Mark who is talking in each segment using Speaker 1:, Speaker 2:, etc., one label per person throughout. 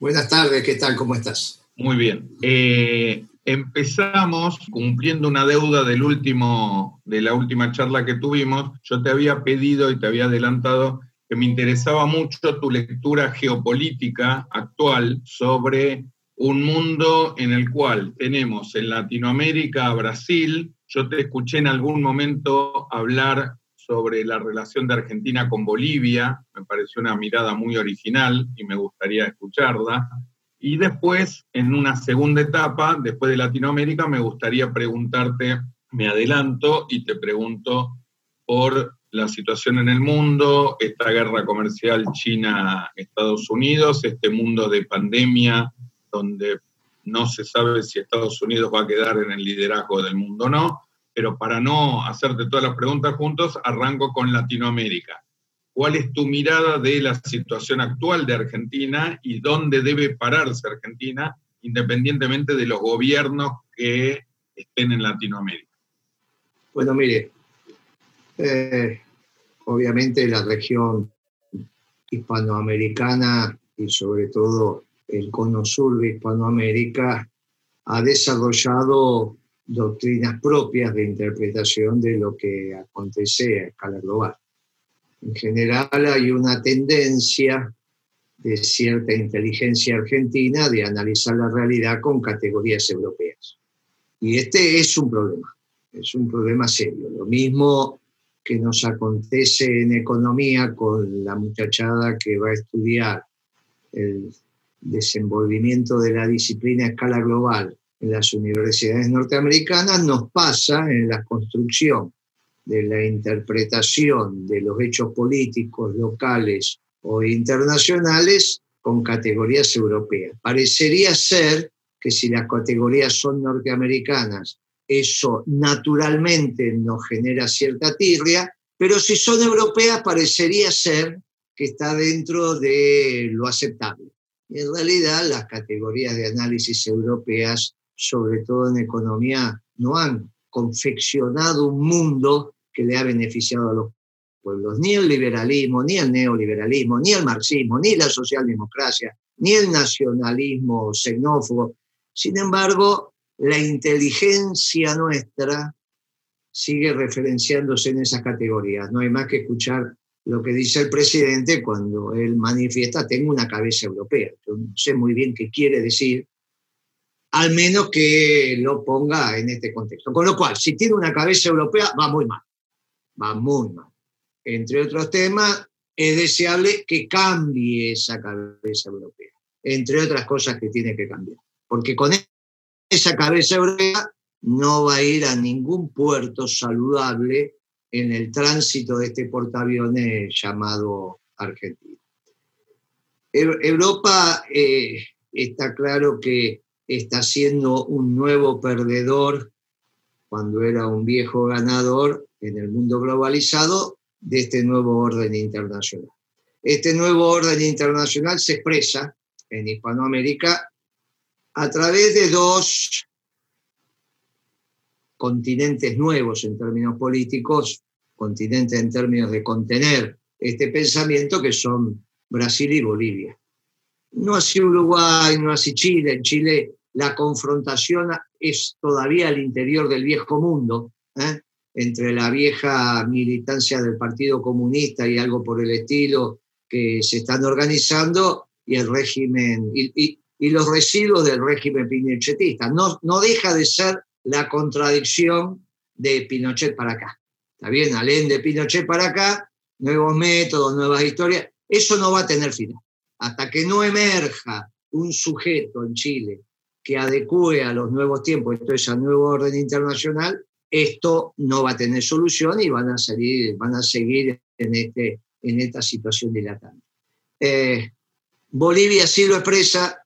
Speaker 1: Buenas tardes, ¿qué tal? ¿Cómo estás?
Speaker 2: Muy bien. Eh, empezamos cumpliendo una deuda del último, de la última charla que tuvimos. Yo te había pedido y te había adelantado que me interesaba mucho tu lectura geopolítica actual sobre un mundo en el cual tenemos en Latinoamérica a Brasil. Yo te escuché en algún momento hablar sobre la relación de Argentina con Bolivia, me pareció una mirada muy original y me gustaría escucharla. Y después, en una segunda etapa, después de Latinoamérica, me gustaría preguntarte, me adelanto y te pregunto por la situación en el mundo, esta guerra comercial China-Estados Unidos, este mundo de pandemia donde no se sabe si Estados Unidos va a quedar en el liderazgo del mundo o no, pero para no hacerte todas las preguntas juntos, arranco con Latinoamérica. ¿Cuál es tu mirada de la situación actual de Argentina y dónde debe pararse Argentina, independientemente de los gobiernos que estén en Latinoamérica?
Speaker 1: Bueno, mire, eh, obviamente la región hispanoamericana y sobre todo el cono sur de Hispanoamérica ha desarrollado doctrinas propias de interpretación de lo que acontece a escala global. En general hay una tendencia de cierta inteligencia argentina de analizar la realidad con categorías europeas. Y este es un problema, es un problema serio. Lo mismo que nos acontece en economía con la muchachada que va a estudiar el desenvolvimiento de la disciplina a escala global en las universidades norteamericanas, nos pasa en la construcción de la interpretación de los hechos políticos locales o internacionales con categorías europeas. Parecería ser que si las categorías son norteamericanas, eso naturalmente nos genera cierta tirria, pero si son europeas parecería ser que está dentro de lo aceptable. en realidad las categorías de análisis europeas sobre todo en economía, no han confeccionado un mundo que le ha beneficiado a los pueblos. Ni el liberalismo, ni el neoliberalismo, ni el marxismo, ni la socialdemocracia, ni el nacionalismo xenófobo. Sin embargo, la inteligencia nuestra sigue referenciándose en esas categorías. No hay más que escuchar lo que dice el presidente cuando él manifiesta, tengo una cabeza europea. No sé muy bien qué quiere decir, al menos que lo ponga en este contexto. Con lo cual, si tiene una cabeza europea, va muy mal, va muy mal. Entre otros temas, es deseable que cambie esa cabeza europea, entre otras cosas que tiene que cambiar, porque con esa cabeza europea no va a ir a ningún puerto saludable en el tránsito de este portaaviones llamado Argentina. Europa eh, está claro que está siendo un nuevo perdedor cuando era un viejo ganador en el mundo globalizado de este nuevo orden internacional. Este nuevo orden internacional se expresa en Hispanoamérica a través de dos continentes nuevos en términos políticos, continentes en términos de contener este pensamiento que son Brasil y Bolivia. No así Uruguay, no así Chile. En Chile la confrontación es todavía al interior del viejo mundo, ¿eh? entre la vieja militancia del Partido Comunista y algo por el estilo que se están organizando y el régimen y, los residuos del régimen pinochetista. No, no deja de ser la contradicción de Pinochet para acá. Está bien, alén de Pinochet para acá, nuevos métodos, nuevas historias. Eso no va a tener final. Hasta que no emerja un sujeto en Chile que adecue a los nuevos tiempos, esto es al nuevo orden internacional, esto no va a tener solución y van a, salir, van a seguir en, este, en esta situación dilatante. Eh, Bolivia sí lo expresa,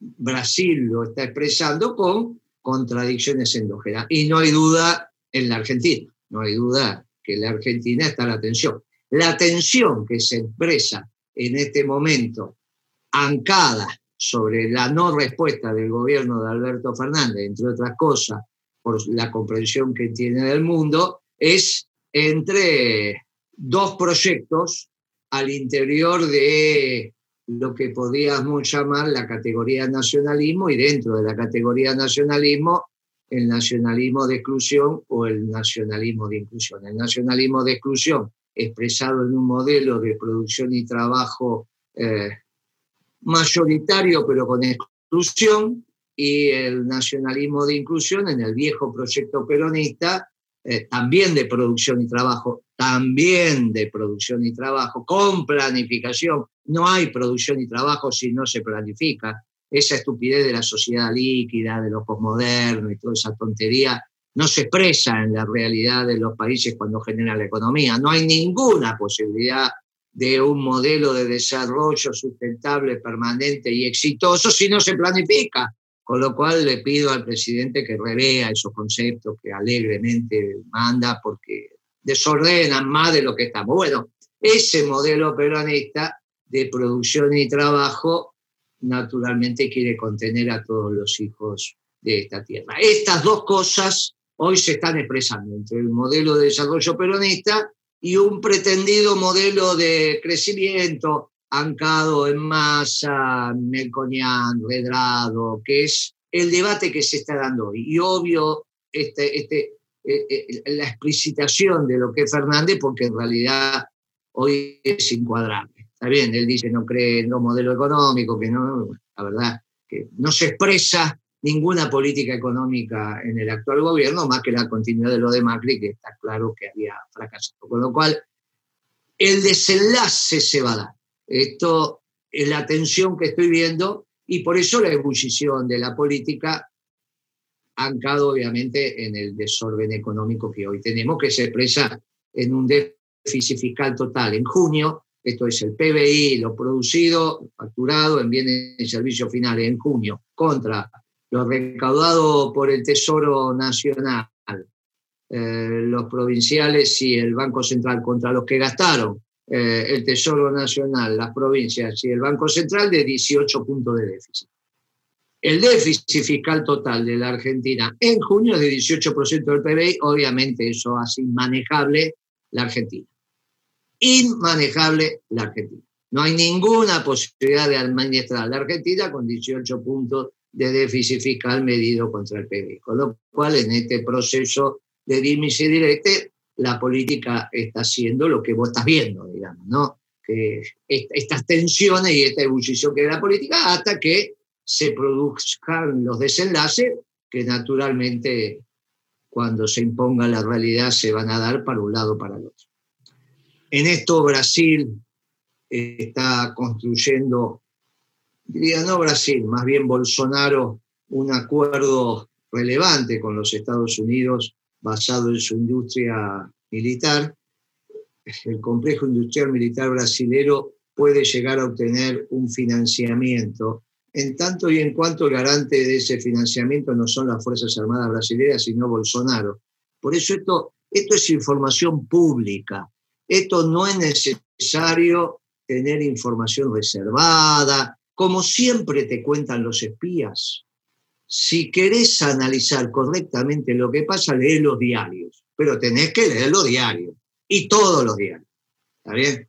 Speaker 1: Brasil lo está expresando con contradicciones endógenas. Y no hay duda en la Argentina, no hay duda que en la Argentina está la tensión. La tensión que se expresa en este momento, ancada sobre la no respuesta del gobierno de Alberto Fernández, entre otras cosas, por la comprensión que tiene del mundo, es entre dos proyectos al interior de lo que podríamos llamar la categoría nacionalismo y dentro de la categoría nacionalismo el nacionalismo de exclusión o el nacionalismo de inclusión. El nacionalismo de exclusión expresado en un modelo de producción y trabajo eh, mayoritario pero con exclusión y el nacionalismo de inclusión en el viejo proyecto peronista eh, también de producción y trabajo, también de producción y trabajo, con planificación. No hay producción y trabajo si no se planifica. Esa estupidez de la sociedad líquida, de los posmodernos y toda esa tontería no se expresa en la realidad de los países cuando genera la economía. No hay ninguna posibilidad de un modelo de desarrollo sustentable, permanente y exitoso si no se planifica. Con lo cual le pido al presidente que revea esos conceptos que alegremente manda porque desordenan más de lo que estamos. Bueno, ese modelo peronista de producción y trabajo naturalmente quiere contener a todos los hijos de esta tierra. Estas dos cosas hoy se están expresando entre el modelo de desarrollo peronista y un pretendido modelo de crecimiento ancado en masa, Melconian, Redrado, que es el debate que se está dando hoy. Y obvio, este, este, eh, eh, la explicitación de lo que es Fernández, porque en realidad hoy es incuadrable. Está bien, él dice no cree en los modelos económicos, que no, la verdad, que no se expresa ninguna política económica en el actual gobierno, más que la continuidad de lo de Macri, que está claro que había fracasado. Con lo cual, el desenlace se va a dar. Esto es la tensión que estoy viendo y por eso la ebullición de la política, ancado obviamente en el desorden económico que hoy tenemos, que se expresa en un déficit fiscal total en junio. Esto es el PBI, lo producido, facturado en bienes y servicios finales en junio, contra lo recaudado por el Tesoro Nacional, eh, los provinciales y el Banco Central contra los que gastaron eh, el Tesoro Nacional, las provincias y el Banco Central de 18 puntos de déficit. El déficit fiscal total de la Argentina en junio es de 18% del PBI, obviamente eso hace inmanejable la Argentina. Inmanejable la Argentina. No hay ninguna posibilidad de administrar la Argentina con 18 puntos de déficit fiscal medido contra el PBI. Con lo cual, en este proceso de dimis y directe, la política está haciendo lo que vos estás viendo, digamos, ¿no? Que estas tensiones y esta ebullición que es la política hasta que se produzcan los desenlaces que naturalmente cuando se imponga la realidad se van a dar para un lado o para el otro. En esto Brasil está construyendo, diría no Brasil, más bien Bolsonaro, un acuerdo relevante con los Estados Unidos basado en su industria militar, el complejo industrial militar brasilero puede llegar a obtener un financiamiento, en tanto y en cuanto garante de ese financiamiento no son las Fuerzas Armadas brasileñas, sino Bolsonaro. Por eso esto, esto es información pública. Esto no es necesario tener información reservada, como siempre te cuentan los espías si querés analizar correctamente lo que pasa, lee los diarios, pero tenés que leer los diarios y todos los diarios. ¿Está bien?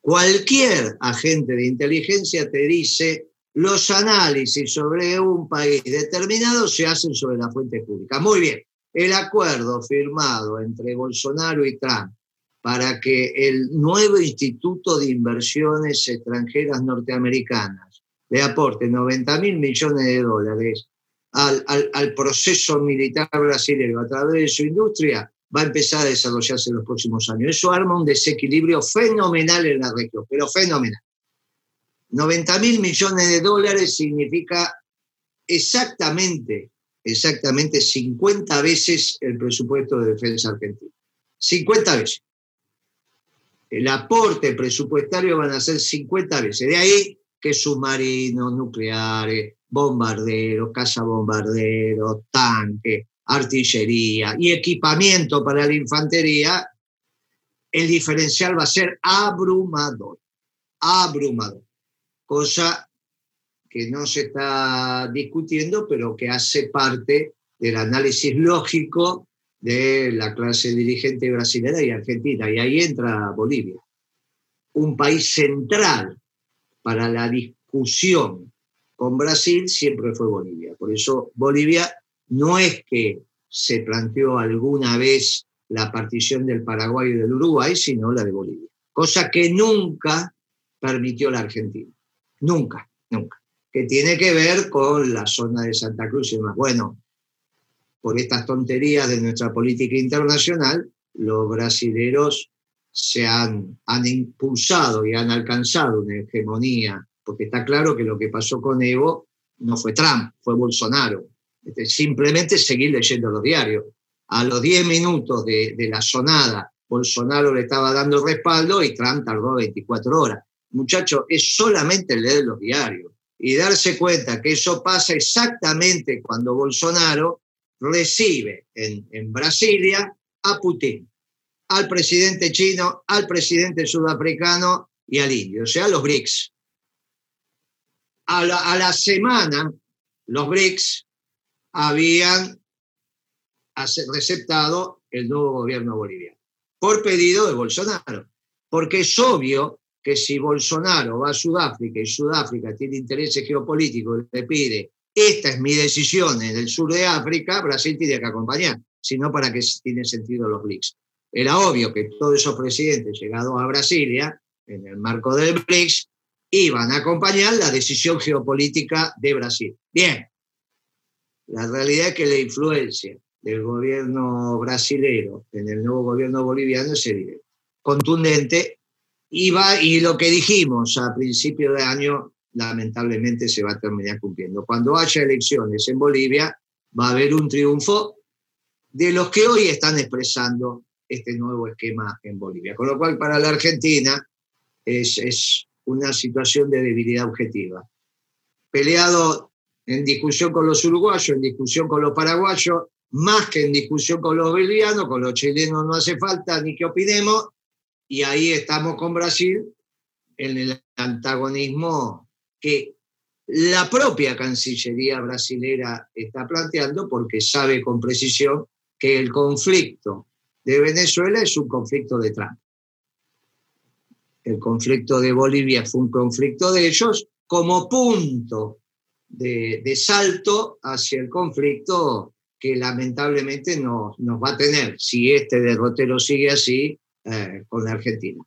Speaker 1: Cualquier agente de inteligencia te dice los análisis sobre un país determinado se hacen sobre la fuente pública. Muy bien, el acuerdo firmado entre Bolsonaro y Trump para que el nuevo Instituto de Inversiones Extranjeras Norteamericanas le aporte 90 mil millones de dólares al, al, proceso militar brasileño a través de su industria, va a empezar a desarrollarse en los próximos años. Eso arma un desequilibrio fenomenal en la región, pero fenomenal. 90 mil millones de dólares significa exactamente, exactamente 50 veces el presupuesto de defensa argentino. 50 veces. El aporte presupuestario van a ser 50 veces. De ahí que submarinos nucleares, bombarderos, cazabombarderos, tanques, artillería y equipamiento para la infantería, el diferencial va a ser abrumador, abrumador, cosa que no se está discutiendo, pero que hace parte del análisis lógico de la clase dirigente brasileña y argentina, y ahí entra Bolivia. un país central para la discusión con Brasil siempre fue Bolivia. Por eso Bolivia no es que se planteó alguna vez la partición del Paraguay y del Uruguay, sino la de Bolivia. Cosa que nunca permitió la Argentina. Nunca, nunca. Que tiene que ver con la zona de Santa Cruz y demás. Bueno, por estas tonterías de nuestra política internacional, los brasileros se han, han impulsado y han alcanzado una hegemonía, porque está claro que lo que pasó con Evo no fue Trump, fue Bolsonaro. Este, simplemente seguir leyendo los diarios. A los 10 minutos de, la sonada, Bolsonaro le estaba dando respaldo y Trump tardó 24 horas. Muchachos, es solamente leer los diarios y darse cuenta que eso pasa exactamente cuando Bolsonaro recibe en, en Brasilia a Putin al presidente chino, al presidente sudafricano y al indio, o sea, los BRICS. A la, semana, los BRICS habían receptado el nuevo gobierno boliviano, por pedido de Bolsonaro, porque es obvio que si Bolsonaro va a Sudáfrica y Sudáfrica tiene intereses geopolíticos le pide, esta es mi decisión en el sur de África, Brasil tiene que acompañar, sino para que tiene sentido los BRICS. Era obvio que todos esos presidentes llegados a Brasilia, en el marco del BRICS, iban a acompañar la decisión geopolítica de Brasil. Bien, la realidad es que la influencia del gobierno brasilero en el nuevo gobierno boliviano es contundente, y, y lo que dijimos a principio de año lamentablemente se va a terminar cumpliendo. Cuando haya elecciones en Bolivia, va a haber un triunfo de los que hoy están expresando este nuevo esquema en Bolivia. Con lo cual, para la Argentina es, es una situación de debilidad objetiva. Peleado en discusión con los uruguayos, en discusión con los paraguayos, más que en discusión con los bolivianos, con los chilenos no hace falta ni que opinemos, y ahí estamos con Brasil en el antagonismo que la propia Cancillería brasilera está planteando porque sabe con precisión que el conflicto de Venezuela es un conflicto de Trump. El conflicto de Bolivia fue un conflicto de ellos como punto de, salto hacia el conflicto que lamentablemente nos, va a tener, si este derrotero sigue así, eh, con Argentina.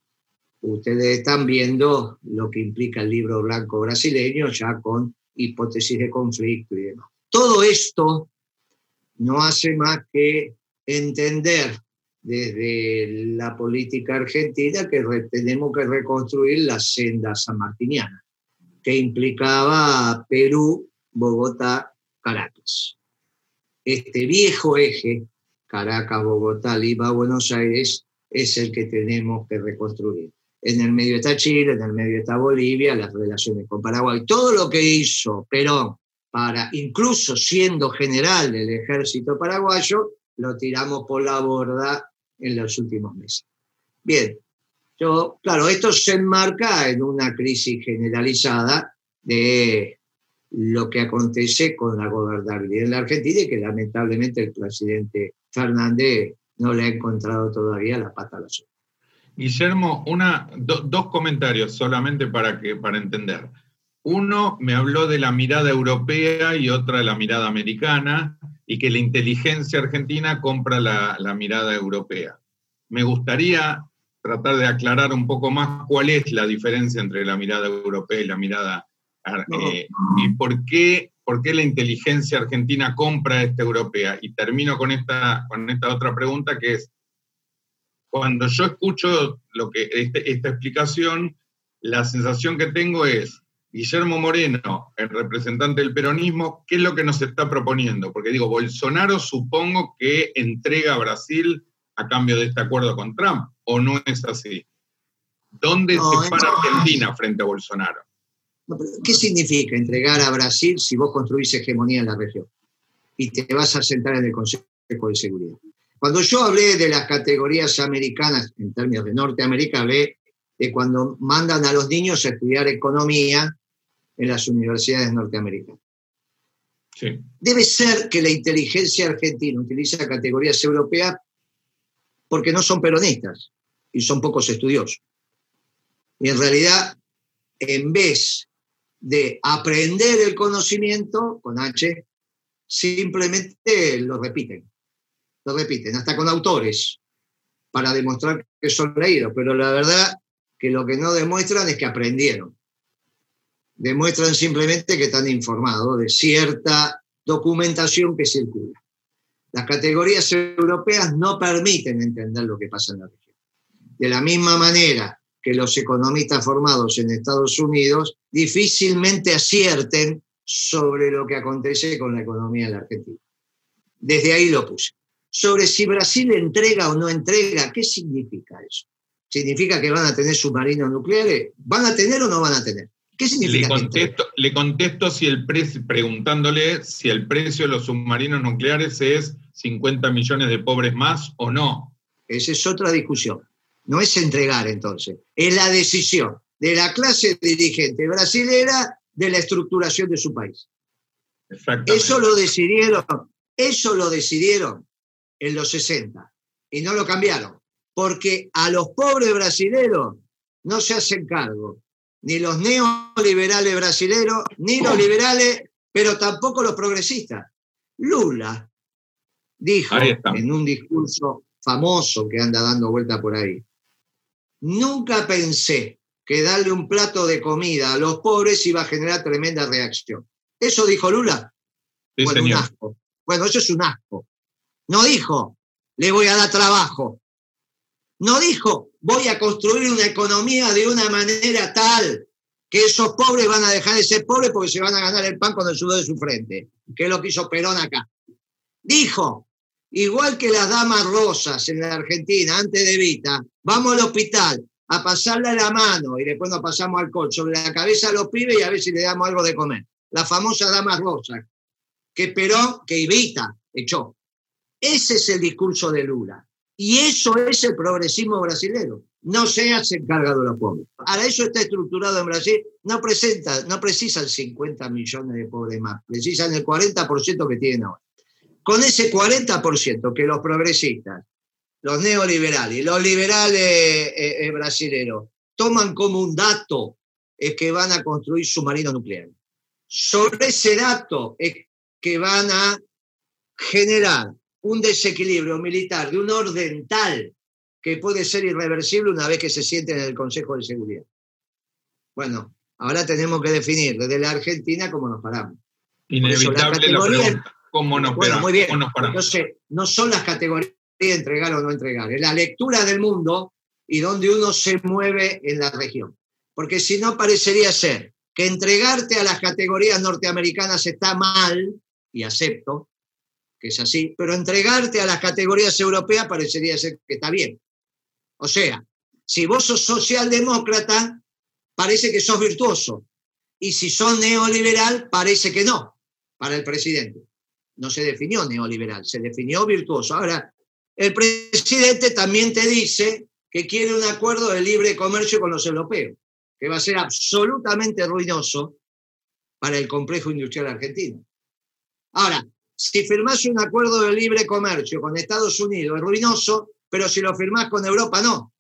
Speaker 1: Ustedes están viendo lo que implica el libro blanco brasileño, ya con hipótesis de conflicto y demás. Todo esto no hace más que entender desde la política argentina que tenemos que reconstruir la senda sanmartiniana, que implicaba Perú, Bogotá, Caracas. Este viejo eje, Caracas, Bogotá, Lima, Buenos Aires, es el que tenemos que reconstruir. En el medio está Chile, en el medio está Bolivia, las relaciones con Paraguay. Todo lo que hizo Perón para, incluso siendo general del ejército paraguayo, lo tiramos por la borda en los últimos meses. Bien, yo, claro, esto se enmarca en una crisis generalizada de lo que acontece con la gobernabilidad en la Argentina y que lamentablemente el presidente Fernández no le ha encontrado todavía la pata a la sopa.
Speaker 2: Guillermo, una, dos comentarios solamente para, que, para entender. Uno me habló de la mirada europea y otra de la mirada americana y que la inteligencia argentina compra la, mirada europea. Me gustaría tratar de aclarar un poco más cuál es la diferencia entre la mirada europea y la mirada eh, y por qué, por qué la inteligencia argentina compra esta europea. Y termino con esta, con esta otra pregunta que es, cuando yo escucho lo que, este, esta explicación, la sensación que tengo es, Guillermo Moreno, el representante del peronismo, ¿qué es lo que nos está proponiendo? Porque digo, Bolsonaro supongo que entrega a Brasil a cambio de este acuerdo con Trump, ¿o no es así? ¿Dónde se para Argentina frente a Bolsonaro?
Speaker 1: ¿Qué significa entregar a Brasil si vos construís hegemonía en la región y te vas a sentar en el Consejo de Seguridad? Cuando yo hablé de las categorías americanas en términos de Norteamérica, hablé de cuando mandan a los niños a estudiar economía en las universidades norteamericanas. Debe ser que la inteligencia argentina utiliza categorías europeas porque no son peronistas y son pocos estudiosos. Y en realidad, en vez de aprender el conocimiento con H, simplemente lo repiten. Lo repiten, hasta con autores, para demostrar que son leídos. Pero la verdad que lo que no demuestran es que aprendieron. Demuestran simplemente que están informados de cierta documentación que circula. Las categorías europeas no permiten entender lo que pasa en la región. De la misma manera que los economistas formados en Estados Unidos difícilmente acierten sobre lo que acontece con la economía de la Argentina. Desde ahí lo puse. Sobre si Brasil entrega o no entrega, ¿qué significa eso? ¿Significa que van a tener submarinos nucleares? ¿Van a tener o no van a tener? ¿Qué significa?
Speaker 2: Le contesto, le contesto si el precio, preguntándole si el precio de los submarinos nucleares es 50 millones de pobres más o no.
Speaker 1: Esa es otra discusión. No es entregar entonces, es la decisión de la clase dirigente brasilera de la estructuración de su país. Eso lo decidieron, eso lo decidieron en los 60 y no lo cambiaron, porque a los pobres brasileños no se hacen cargo ni los neoliberales brasileños, ni los liberales, pero tampoco los progresistas. Lula dijo en un discurso famoso que anda dando vuelta por ahí, nunca pensé que darle un plato de comida a los pobres iba a generar tremenda reacción. ¿Eso dijo Lula? bueno, un asco. Bueno, eso es un asco. No dijo, le voy a dar trabajo. No dijo, voy a construir una economía de una manera tal que esos pobres van a dejar de ser pobres porque se van a ganar el pan con el sudor de su frente, que es lo que hizo Perón acá. Dijo, igual que las damas rosas en la Argentina, antes de Vita, vamos al hospital a pasarle la mano y después nos pasamos alcohol sobre la cabeza a los pibes y a ver si le damos algo de comer. La famosa dama rosa, que Perón, que Evita echó. Ese es el discurso de Lula. Y eso es el progresismo brasileño. No se hace cargo de los pobres. Ahora, eso está estructurado en Brasil. No, presenta, no precisan 50 millones de pobres más, precisan el 40% que tienen ahora. Con ese 40% que los progresistas, los neoliberales los liberales eh, eh, toman como un dato es que van a construir submarinos nucleares. Sobre ese dato es que van a generar un desequilibrio militar de un orden tal que puede ser irreversible una vez que se siente en el Consejo de Seguridad. Bueno, ahora tenemos que definir desde la Argentina cómo nos paramos.
Speaker 2: Inevitable la pregunta, ¿cómo nos,
Speaker 1: bueno, muy bien. Entonces, no son las categorías de entregar o no entregar, es la lectura del mundo y donde uno se mueve en la región. Porque si no, parecería ser que entregarte a las categorías norteamericanas está mal, y acepto, que es así, pero entregarte a las categorías europeas parecería ser que está bien. O sea, si vos sos socialdemócrata, parece que sos virtuoso. Y si sos neoliberal, parece que no, para el presidente. No se definió neoliberal, se definió virtuoso. Ahora, el presidente también te dice que quiere un acuerdo de libre comercio con los europeos, que va a ser absolutamente ruinoso para el complejo industrial argentino. Ahora, si firmás un acuerdo de libre comercio con Estados Unidos es ruinoso, pero si lo firmás con Europa no.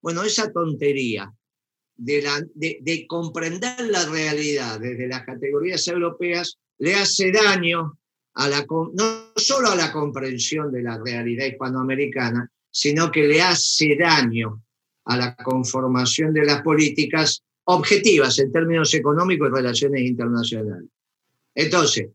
Speaker 1: Bueno, esa tontería de, comprender la realidad desde las categorías europeas le hace daño a la, no solo a la comprensión de la realidad hispanoamericana, sino que le hace daño a la conformación de las políticas objetivas en términos económicos y relaciones internacionales. Entonces,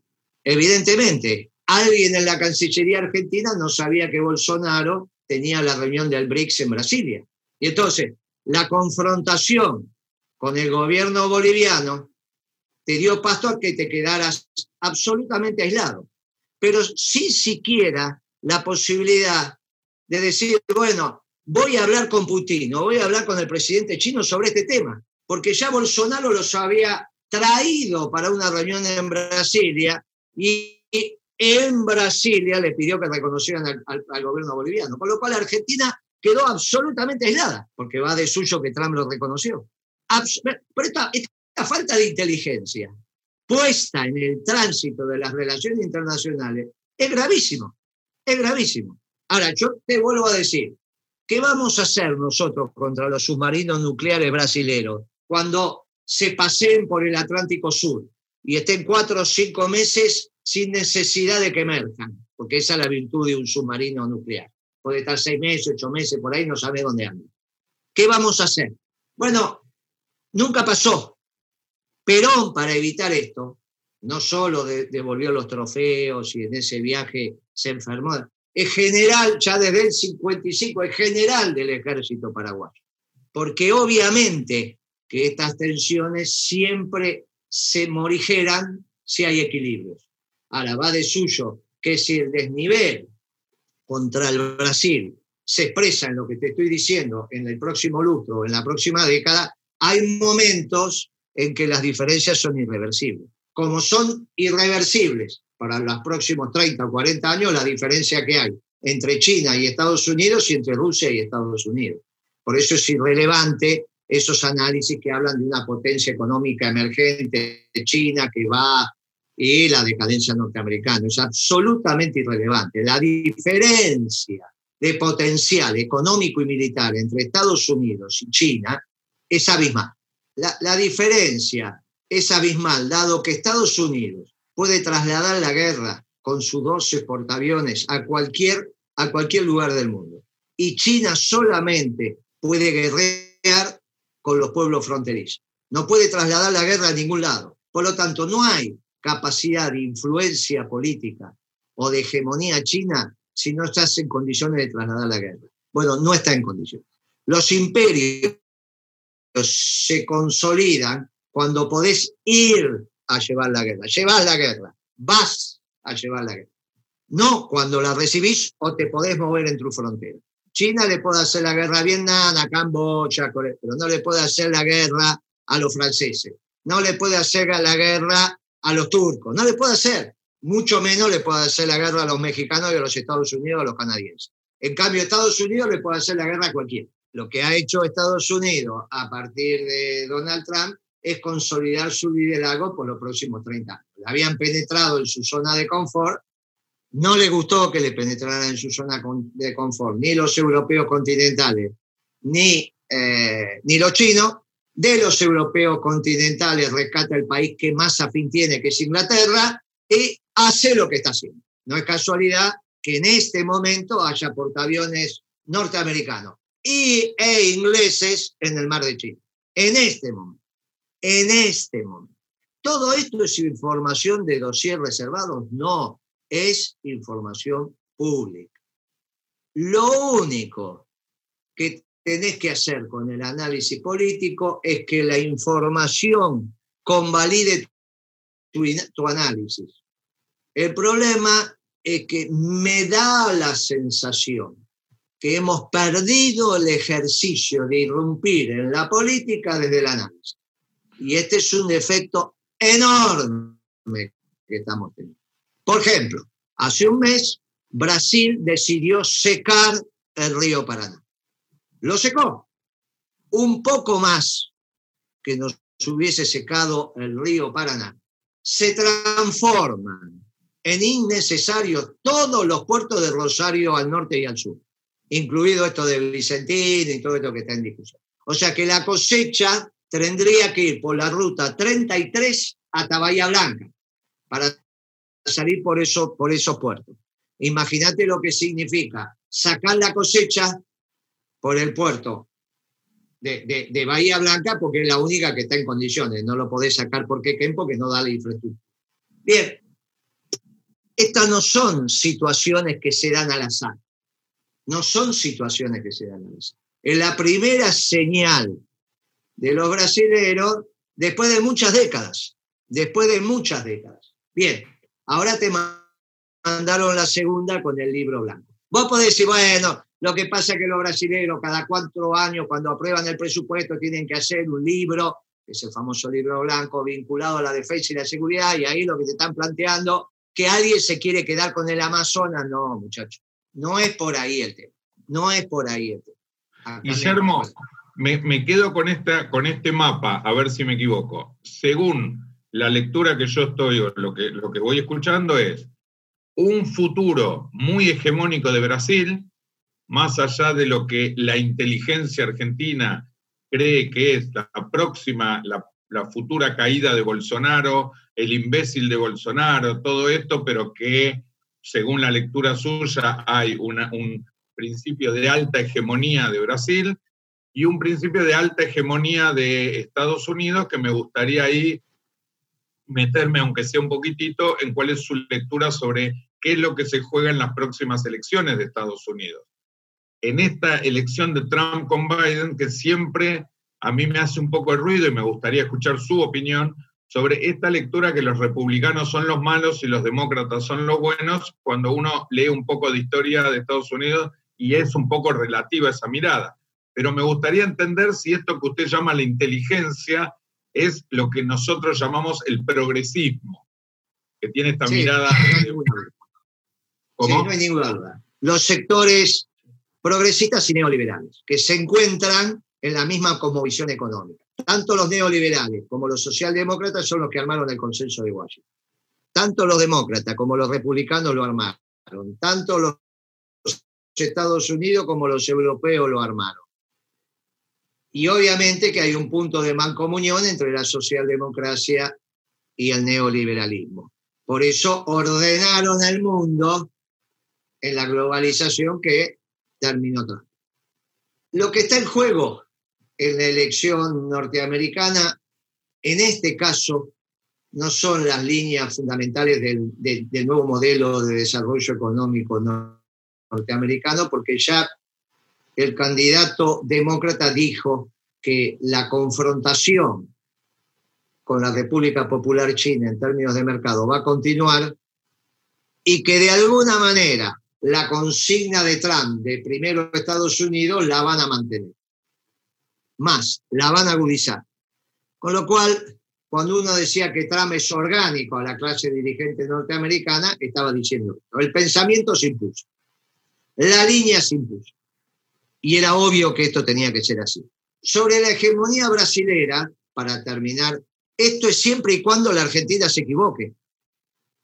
Speaker 1: Evidentemente, alguien en la Cancillería argentina no sabía que Bolsonaro tenía la reunión del BRICS en Brasilia. Y entonces, la confrontación con el gobierno boliviano te dio pasto a que te quedaras absolutamente aislado, pero sin siquiera la posibilidad de decir, bueno, voy a hablar con Putin o voy a hablar con el presidente chino sobre este tema, porque ya Bolsonaro los había traído para una reunión en Brasilia y en Brasilia le pidió que reconocieran al, gobierno boliviano, con lo cual Argentina quedó absolutamente aislada, porque va de suyo que Trump lo reconoció. pero esta, esta falta de inteligencia puesta en el tránsito de las relaciones internacionales es gravísimo, es gravísimo. Ahora, yo te vuelvo a decir, ¿Qué vamos a hacer nosotros contra los submarinos nucleares brasileños cuando se paseen por el Atlántico Sur y estén cuatro o cinco meses sin necesidad de que emerjan? Porque esa es la virtud de un submarino nuclear. Puede estar seis meses, ocho meses por ahí, no sabe dónde anda. ¿Qué vamos a hacer? Bueno, nunca pasó. Perón, para evitar esto, no solo devolvió los trofeos y en ese viaje se enfermó, es general, ya desde el 55, es general del ejército paraguayo. Porque obviamente que estas tensiones siempre se morigeran si hay equilibrios. Ahora va de suyo que si el desnivel contra el Brasil se expresa en lo que te estoy diciendo en el próximo lustro, en la próxima década, hay momentos en que las diferencias son irreversibles. Como son irreversibles para los próximos 30 o 40 años la diferencia que hay entre China y Estados Unidos y entre Rusia y Estados Unidos. Por eso es irrelevante esos análisis que hablan de una potencia económica emergente China que va y la decadencia norteamericana. Es absolutamente irrelevante. La diferencia de potencial económico y militar entre Estados Unidos y China es abismal. La, la diferencia es abismal, dado que Estados Unidos puede trasladar la guerra con sus 12 portaaviones a cualquier, a cualquier lugar del mundo. Y China solamente puede guerrear con los pueblos fronterizos. No puede trasladar la guerra a ningún lado. Por lo tanto, no hay capacidad de influencia política o de hegemonía china si no estás en condiciones de trasladar la guerra. Bueno, no está en condiciones. Los imperios se consolidan cuando podés ir a llevar la guerra. Llevas la guerra, vas a llevar la guerra. No cuando la recibís o te podés mover en tu frontera. China le puede hacer la guerra a Vietnam, a Camboya, pero no le puede hacer la guerra a los franceses. No le puede hacer la guerra a los turcos. No le puede hacer. Mucho menos le puede hacer la guerra a los mexicanos y a los Estados Unidos, a los canadienses. En cambio, Estados Unidos le puede hacer la guerra a cualquiera. Lo que ha hecho Estados Unidos a partir de Donald Trump es consolidar su liderazgo por los próximos 30 años. Habían penetrado en su zona de confort, no le gustó que le penetraran en su zona de confort ni los europeos continentales, ni, eh, ni los chinos. De los europeos continentales rescata el país que más afín tiene, que es Inglaterra, y hace lo que está haciendo. No es casualidad que en este momento haya portaaviones norteamericanos y, e ingleses en el mar de China. En este momento en este momento. ¿Todo esto es información de dossier reservados? No, es información pública. Lo único que tenés que hacer con el análisis político es que la información convalide tu, tu análisis. El problema es que me da la sensación que hemos perdido el ejercicio de irrumpir en la política desde el análisis. Y este es un defecto enorme que estamos teniendo. Por ejemplo, hace un mes Brasil decidió secar el río Paraná. Lo secó. Un poco más que nos hubiese secado el río Paraná. Se transforman en innecesarios todos los puertos de Rosario al norte y al sur, incluido esto de Vicentín y todo esto que está en discusión. O sea que la cosecha tendría que ir por la ruta 33 hasta Bahía Blanca para salir por, eso, por esos puertos. Imagínate lo que significa sacar la cosecha por el puerto de, Bahía Blanca porque es la única que está en condiciones. No lo podés sacar por Quequén porque no da la infraestructura. Bien, estas no son situaciones que se dan al azar. No son situaciones que se dan al azar. Es la primera señal de los brasileros después de muchas décadas, después de muchas décadas. Bien, ahora te mandaron la segunda con el libro blanco. Vos podés decir, bueno, lo que pasa es que los brasileños cada cuatro años, cuando aprueban el presupuesto, tienen que hacer un libro, que es el famoso libro blanco vinculado a la defensa y la seguridad, y ahí lo que te están planteando, que alguien se quiere quedar con el Amazonas, no, muchachos, no es por ahí el tema, no es por ahí el tema.
Speaker 2: Guillermo, me, quedo con, esta, con este mapa, a ver si me equivoco. Según la lectura que yo estoy, o lo que, lo que voy escuchando es un futuro muy hegemónico de Brasil, más allá de lo que la inteligencia argentina cree que es la próxima, la, futura caída de Bolsonaro, el imbécil de Bolsonaro, todo esto, pero que según la lectura suya hay un principio de alta hegemonía de Brasil y un principio de alta hegemonía de Estados Unidos que me gustaría ahí meterme, aunque sea un poquitito, en cuál es su lectura sobre qué es lo que se juega en las próximas elecciones de Estados Unidos. En esta elección de Trump con Biden, que siempre a mí me hace un poco de ruido y me gustaría escuchar su opinión sobre esta lectura que los republicanos son los malos y los demócratas son los buenos, cuando uno lee un poco de historia de Estados Unidos y es un poco relativa esa mirada. Pero me gustaría entender si esto que usted llama la inteligencia es lo que nosotros llamamos el progresismo, que tiene esta mirada.
Speaker 1: ¿Cómo? Sí, no hay ninguna duda. Los sectores progresistas y neoliberales, que se encuentran en la misma visión económica. Tanto los neoliberales como los socialdemócratas son los que armaron el consenso de Washington. Tanto los demócratas como los republicanos lo armaron. Tanto los Estados Unidos como los europeos lo armaron. Y obviamente que hay un punto de mancomunión entre la socialdemocracia y el neoliberalismo. Por eso ordenaron el mundo en la globalización que terminó Trump. Lo que está en juego en la elección norteamericana, en este caso, no son las líneas fundamentales del, del nuevo modelo de desarrollo económico norteamericano, porque ya el candidato demócrata dijo que la confrontación con la República Popular China en términos de mercado va a continuar y que de alguna manera la consigna de Trump de primero Estados Unidos la van a mantener. Más, la van a agudizar. Con lo cual, cuando uno decía que Trump es orgánico a la clase dirigente norteamericana, estaba diciendo, el pensamiento se impuso, la línea se impuso. Y era obvio que esto tenía que ser así. Sobre la hegemonía brasilera, para terminar, esto es siempre y cuando la Argentina se equivoque.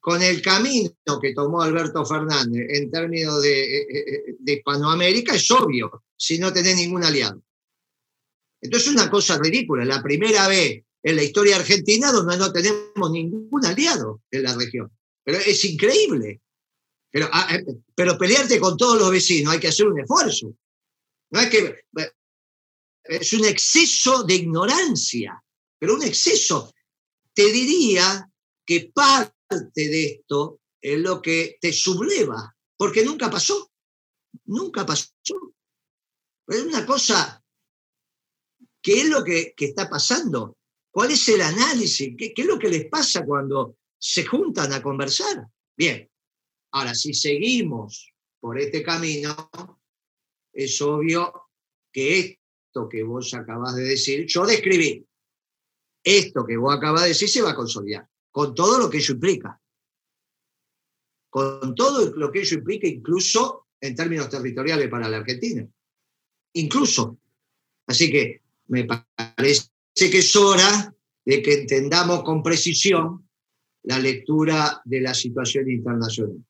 Speaker 1: Con el camino que tomó Alberto Fernández en términos de, eh, eh, de Hispanoamérica, es obvio, si no tenés ningún aliado. Entonces es una cosa ridícula, la primera vez en la historia argentina donde no tenemos ningún aliado en la región. Pero es increíble. Pero, ah, eh, pero pelearte con todos los vecinos hay que hacer un esfuerzo. No es que es un exceso de ignorancia, pero un exceso. Te diría que parte de esto es lo que te subleva, porque nunca pasó, nunca pasó. Es una cosa, ¿qué es lo que, está pasando? ¿Cuál es el análisis? ¿Qué, ¿Qué es lo que les pasa cuando se juntan a conversar? Bien, ahora si seguimos por este camino, es obvio que esto que vos acabas de decir, yo describí, esto que vos acabas de decir se va a consolidar, con todo lo que ello implica. Con todo lo que ello implica, incluso en términos territoriales para la Argentina. Incluso. Así que me parece que es hora de que entendamos con precisión la lectura de la situación internacional.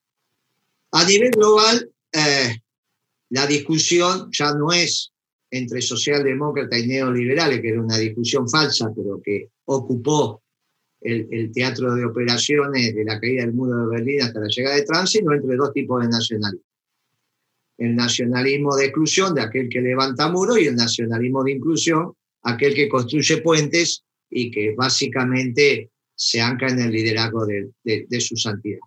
Speaker 1: A nivel global, eh, la discusión ya no es entre socialdemócratas y neoliberales, que era una discusión falsa, pero que ocupó el, teatro de operaciones de la caída del muro de Berlín hasta la llegada de Trump, sino entre dos tipos de nacionalismo. El nacionalismo de exclusión, de aquel que levanta muros, y el nacionalismo de inclusión, aquel que construye puentes y que básicamente se ancla en el liderazgo de, de su santidad.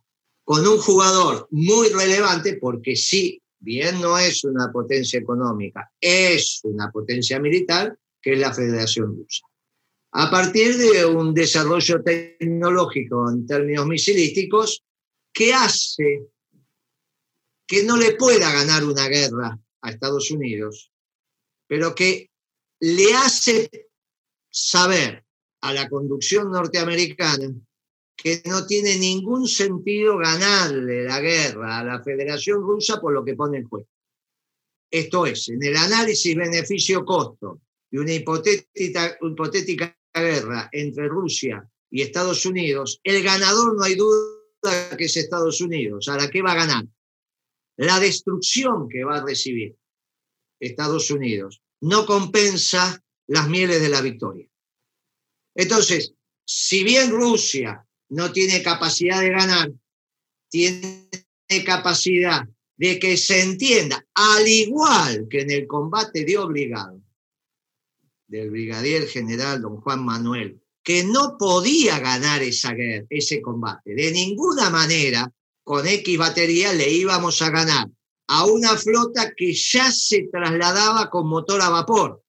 Speaker 1: Con un jugador muy relevante, porque sí bien no es una potencia económica, es una potencia militar, que es la Federación Rusa. A partir de un desarrollo tecnológico en términos misilísticos que hace que no le pueda ganar una guerra a Estados Unidos, pero que le hace saber a la conducción norteamericana que no tiene ningún sentido ganarle la guerra a la Federación Rusa por lo que pone el juez. Esto es, en el análisis beneficio-costo de una hipotética, hipotética guerra entre Rusia y Estados Unidos, el ganador no hay duda que es Estados Unidos. ¿Ahora qué va a ganar? la destrucción que va a recibir Estados Unidos no compensa las mieles de la victoria. Entonces, si bien Rusia no tiene capacidad de ganar, tiene capacidad de que se entienda, al igual que en el combate de obligado del brigadier general don Juan Manuel, que no podía ganar esa guerra, ese combate. De ninguna manera, con X batería, le íbamos a ganar a una flota que ya se trasladaba con motor a vapor.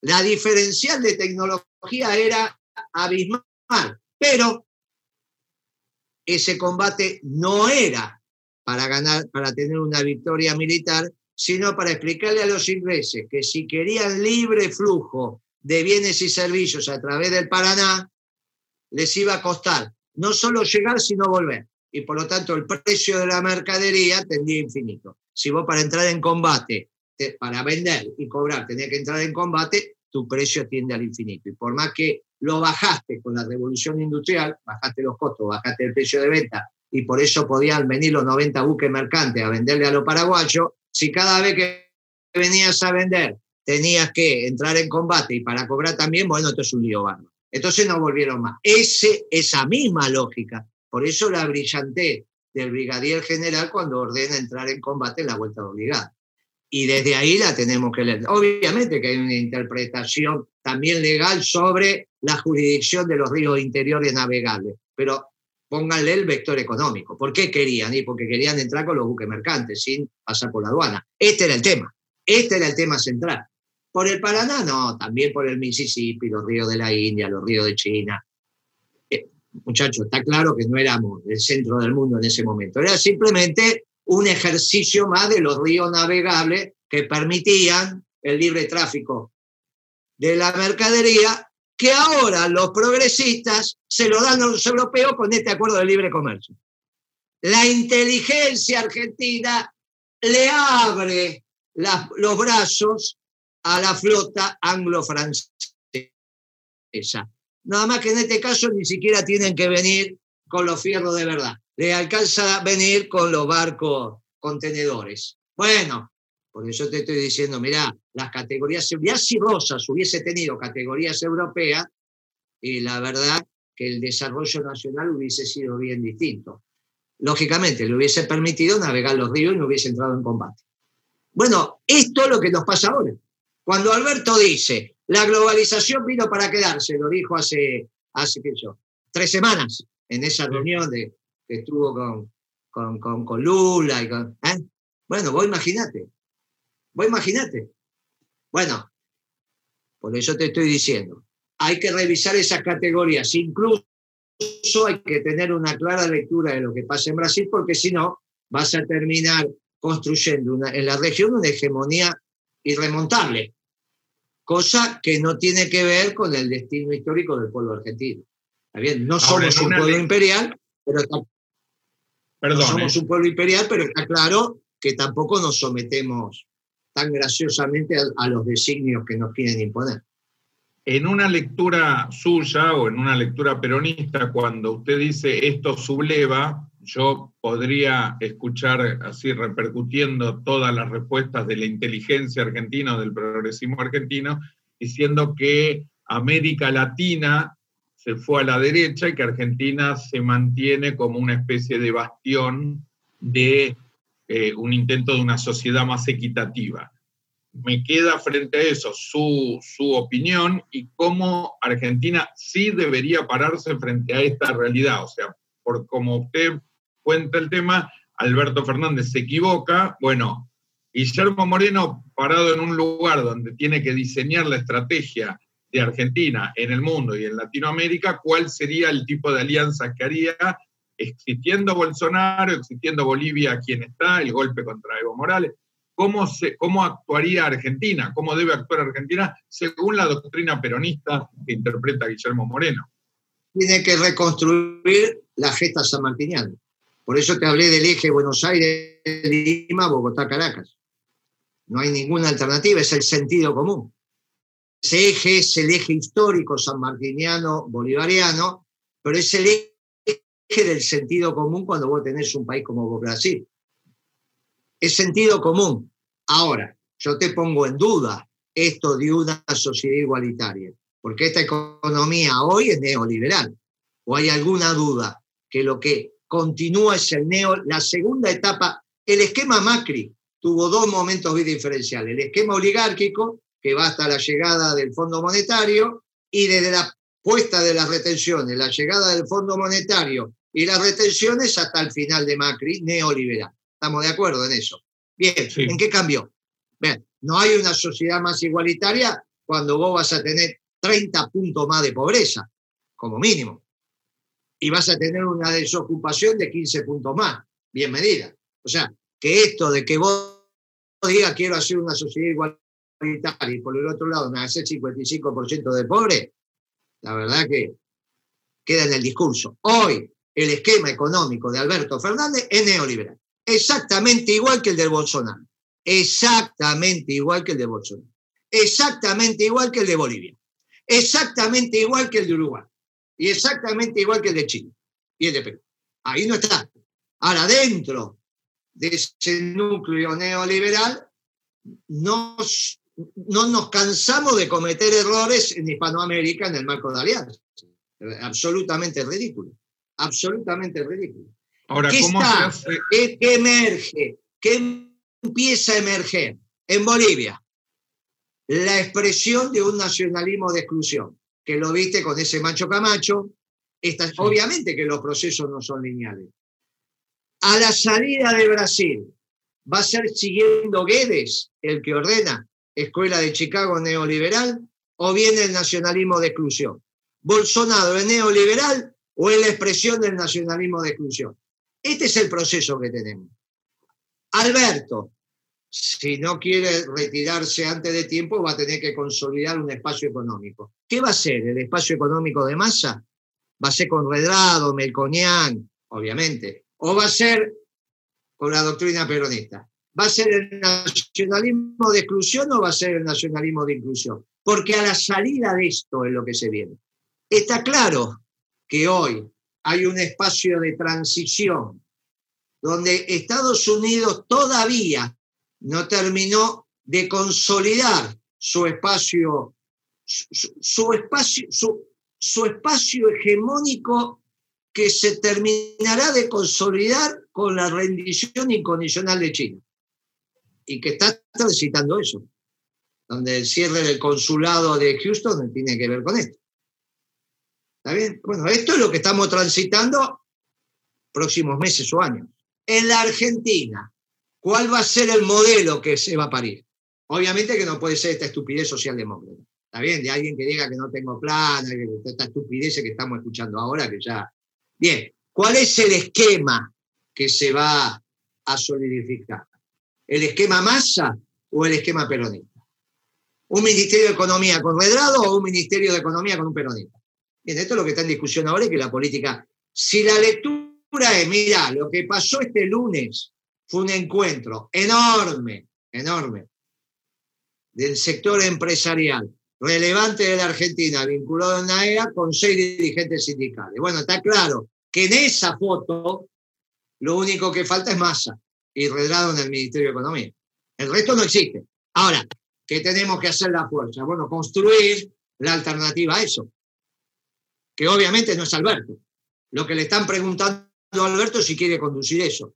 Speaker 1: La diferencial de tecnología era abismal, pero ese combate no era para ganar, para tener una victoria militar, sino para explicarle a los ingleses que si querían libre flujo de bienes y servicios a través del Paraná, les iba a costar no solo llegar, sino volver. Y por lo tanto el precio de la mercadería tendría infinito. Si vos para entrar en combate, para vender y cobrar, tenías que entrar en combate, tu precio tiende al infinito. Y por más que lo bajaste con la revolución industrial, bajaste los costos, bajaste el precio de venta, y por eso podían venir los 90 buques mercantes a venderle a los paraguayos, si cada vez que venías a vender tenías que entrar en combate y para cobrar también, bueno, esto es un lío bárbaro. Entonces no volvieron más. Ese, esa misma lógica, por eso la brillantez del brigadier general cuando ordena entrar en combate en la vuelta obligada. Y desde ahí la tenemos que leer. Obviamente que hay una interpretación también legal sobre la jurisdicción de los ríos interiores navegables, pero pónganle el vector económico. ¿Por qué querían? Y porque querían entrar con los buques mercantes sin pasar por la aduana. Este era el tema. Este era el tema central. Por el Paraná, no, también por el Mississippi, los ríos de la India, los ríos de China. Eh, muchachos, está claro que no éramos el centro del mundo en ese momento. Era simplemente un ejercicio más de los ríos navegables que permitían el libre tráfico de la mercadería que ahora los progresistas se lo dan a los europeos con este acuerdo de libre comercio. La inteligencia argentina le abre los brazos a la flota anglo-francesa. Nada más que en este caso ni siquiera tienen que venir con los fierros de verdad. Le alcanza a venir con los barcos contenedores. Bueno, por eso te estoy diciendo, mira, las categorías, ya si Rosas hubiese tenido categorías europeas, y la verdad que el desarrollo nacional hubiese sido bien distinto. Lógicamente, le hubiese permitido navegar los ríos y no hubiese entrado en combate. Bueno, esto es lo que nos pasa ahora. Cuando Alberto dice, la globalización vino para quedarse, lo dijo hace, hace ¿qué yo? tres semanas, en esa reunión de, que estuvo con, con, con, Lula. Y con, ¿eh? Bueno, vos imaginate, vos imaginate. Bueno, por eso te estoy diciendo, hay que revisar esas categorías, incluso hay que tener una clara lectura de lo que pasa en Brasil, porque si no, vas a terminar construyendo una, en la región una hegemonía irremontable, cosa que no tiene que ver con el destino histórico del pueblo argentino. Bien, no somos un pueblo imperial, pero somos un pueblo imperial, pero está claro que tampoco nos sometemos tan graciosamente a, los designios que nos quieren imponer.
Speaker 2: En una lectura suya o en una lectura peronista, cuando usted dice esto subleva, yo podría escuchar así repercutiendo todas las respuestas de la inteligencia argentina o del progresismo argentino, diciendo que América Latina se fue a la derecha y que Argentina se mantiene como una especie de bastión de eh, un intento de una sociedad más equitativa. Me queda frente a eso su, su opinión y cómo Argentina sí debería pararse frente a esta realidad. O sea, por como usted cuenta el tema, Alberto Fernández se equivoca, bueno, Guillermo Moreno parado en un lugar donde tiene que diseñar la estrategia de Argentina en el mundo y en Latinoamérica, ¿cuál sería el tipo de alianza que haría existiendo Bolsonaro, existiendo Bolivia, quien está, el golpe contra Evo Morales? ¿Cómo, se, ¿Cómo actuaría Argentina? ¿Cómo debe actuar Argentina según la doctrina peronista que interpreta Guillermo Moreno?
Speaker 1: Tiene que reconstruir la gesta sanmartiniana. Por eso te hablé del eje Buenos Aires, Lima, Bogotá, Caracas. No hay ninguna alternativa, es el sentido común. Ese eje es el eje histórico sanmartiniano bolivariano, pero es el eje del sentido común cuando vos tenés un país como Brasil. es sentido común. Ahora, yo te pongo en duda esto de una sociedad igualitaria, porque esta economía hoy es neoliberal. ¿O hay alguna duda que lo que continúa es el neo, la segunda etapa? El esquema Macri tuvo dos momentos bien diferenciales. El esquema oligárquico, que va hasta la llegada del Fondo Monetario, y desde la puesta de las retenciones, la llegada del Fondo Monetario y las retenciones hasta el final de Macri, neoliberal. ¿Estamos de acuerdo en eso? Bien, ¿en qué cambió? Bien, no hay una sociedad más igualitaria cuando vos vas a tener 30 puntos más de pobreza, como mínimo. Y vas a tener una desocupación de 15 puntos más, bien medida. O sea, que esto de que vos digas quiero hacer una sociedad igualitaria y por el otro lado me hace 55% de pobre, la verdad que queda en el discurso. Hoy el esquema económico de Alberto Fernández es neoliberal. Exactamente igual que el del Bolsonaro. Exactamente igual que el de Bolsonaro. Exactamente igual que el de Bolivia. Exactamente igual que el de Uruguay. Y exactamente igual que el de Chile. Y el de Perú. Ahí no está. Ahora, dentro de ese núcleo neoliberal, nos, no nos cansamos de cometer errores en Hispanoamérica en el marco de alianza. Absolutamente ridículo. Absolutamente ridículo. Ahora, ¿Qué ¿cómo está? ¿Qué, emerge? ¿Qué empieza a emerger? En Bolivia, la expresión de un nacionalismo de exclusión, que lo viste con ese macho camacho. Obviamente que los procesos no son lineales. A la salida de Brasil, ¿va a ser siguiendo Guedes el que ordena Escuela de Chicago neoliberal o viene el nacionalismo de exclusión? ¿Bolsonaro es neoliberal o es la expresión del nacionalismo de exclusión? Este es el proceso que tenemos. Alberto, si no quiere retirarse antes de tiempo, va a tener que consolidar un espacio económico. ¿Qué va a ser? ¿El espacio económico de masa? ¿Va a ser con Redrado, Melconian, obviamente? ¿O va a ser con la doctrina peronista? ¿Va a ser el nacionalismo de exclusión o va a ser el nacionalismo de inclusión? Porque a la salida de esto es lo que se viene. Está claro que hoy hay un espacio de transición donde Estados Unidos todavía no terminó de consolidar su espacio, su, espacio, su, espacio hegemónico que se terminará de consolidar con la rendición incondicional de China. Y que está transitando eso, donde el cierre del consulado de Houston tiene que ver con esto. ¿Está bien? Bueno, esto es lo que estamos transitando próximos meses o años. En la Argentina, ¿cuál va a ser el modelo que se va a parir? Obviamente que no puede ser esta estupidez socialdemócrata. ¿Está bien? De alguien que diga que no tengo plan, esta estupidez que estamos escuchando ahora, que ya... Bien, ¿cuál es el esquema que se va a solidificar? ¿El esquema masa o el esquema peronista? ¿Un Ministerio de Economía con Redrado o un Ministerio de Economía con un peronista? Bien, esto es lo que está en discusión ahora y que la política, si la lectura es, mira, lo que pasó este lunes fue un encuentro enorme, enorme, del sector empresarial relevante de la Argentina vinculado a NAEA con seis dirigentes sindicales. Bueno, está claro que en esa foto lo único que falta es masa y redrado en el Ministerio de Economía. El resto no existe. Ahora, ¿qué tenemos que hacer la fuerza? Bueno, construir la alternativa a eso que obviamente no es Alberto. Lo que le están preguntando a Alberto es si quiere conducir eso.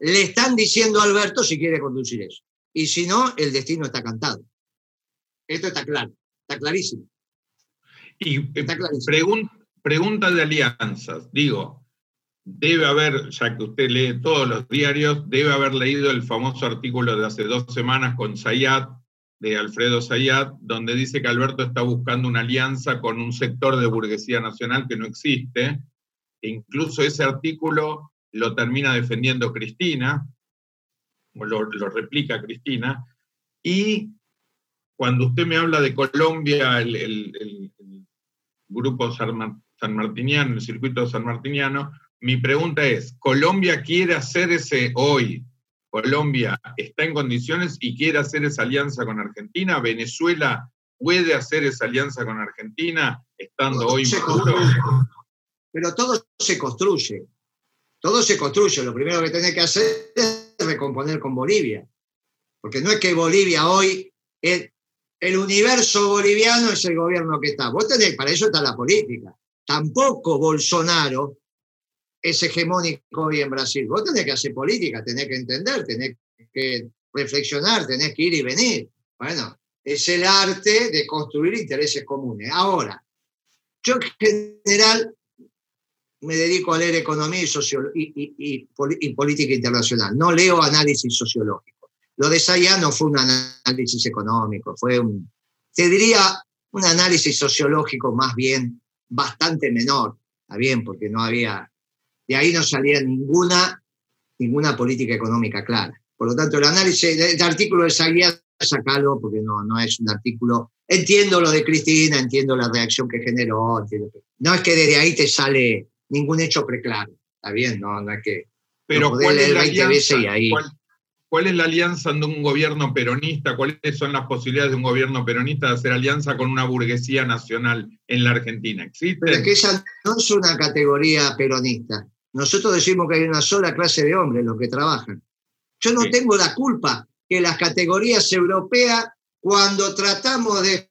Speaker 1: Le están diciendo a Alberto si quiere conducir eso. Y si no, el destino está cantado. Esto está claro, está clarísimo.
Speaker 2: Y eh, está pregunta de alianzas. Digo, debe haber, ya que usted lee todos los diarios, debe haber leído el famoso artículo de hace dos semanas con Zayat, de Alfredo Zayat, donde dice que Alberto está buscando una alianza con un sector de burguesía nacional que no existe. E incluso ese artículo lo termina defendiendo Cristina, lo, lo replica Cristina. Y cuando usted me habla de Colombia, el, el, grupo San Martiniano, el circuito San Martiniano, mi pregunta es, ¿Colombia quiere hacer ese hoy Colombia está en condiciones y quiere hacer esa alianza con Argentina, Venezuela puede hacer esa alianza con Argentina, estando hoy
Speaker 1: Pero todo se construye. Todo se construye. Lo primero que tenés que hacer es recomponer con Bolivia. Porque no es que Bolivia hoy, el, el universo boliviano es el gobierno que está. Vos tenés, para eso está la política. Tampoco Bolsonaro es hegemónico hoy en Brasil. Vos tenés que hacer política, tenés que entender, tenés que reflexionar, tenés que ir y venir. Bueno, es el arte de construir intereses comunes. Ahora, yo en general me dedico a leer economía y, política internacional. No leo análisis sociológico. Lo de Sayá no fue un análisis económico, fue un, te diría, un análisis sociológico más bien bastante menor. Está bien, porque no había, de ahí no salía ninguna, ninguna política económica clara. Por lo tanto, el análisis, el artículo de Sayá, sacalo porque no, no es un artículo. Entiendo lo de Cristina, entiendo la reacción que generó. no es que desde ahí te sale ningún hecho preclaro. Está bien, no, no es que.
Speaker 2: Pero ¿cuál es, la alianza, ¿cuál, es la alianza de un gobierno peronista? ¿Cuáles son las posibilidades de un gobierno peronista de hacer alianza con una burguesía nacional en la Argentina? ¿Existe?
Speaker 1: Pero es que esa no es una categoría peronista. Nosotros decimos que hay una sola clase de hombres los que trabajan. Yo no tengo la culpa que las categorías europeas, cuando tratamos de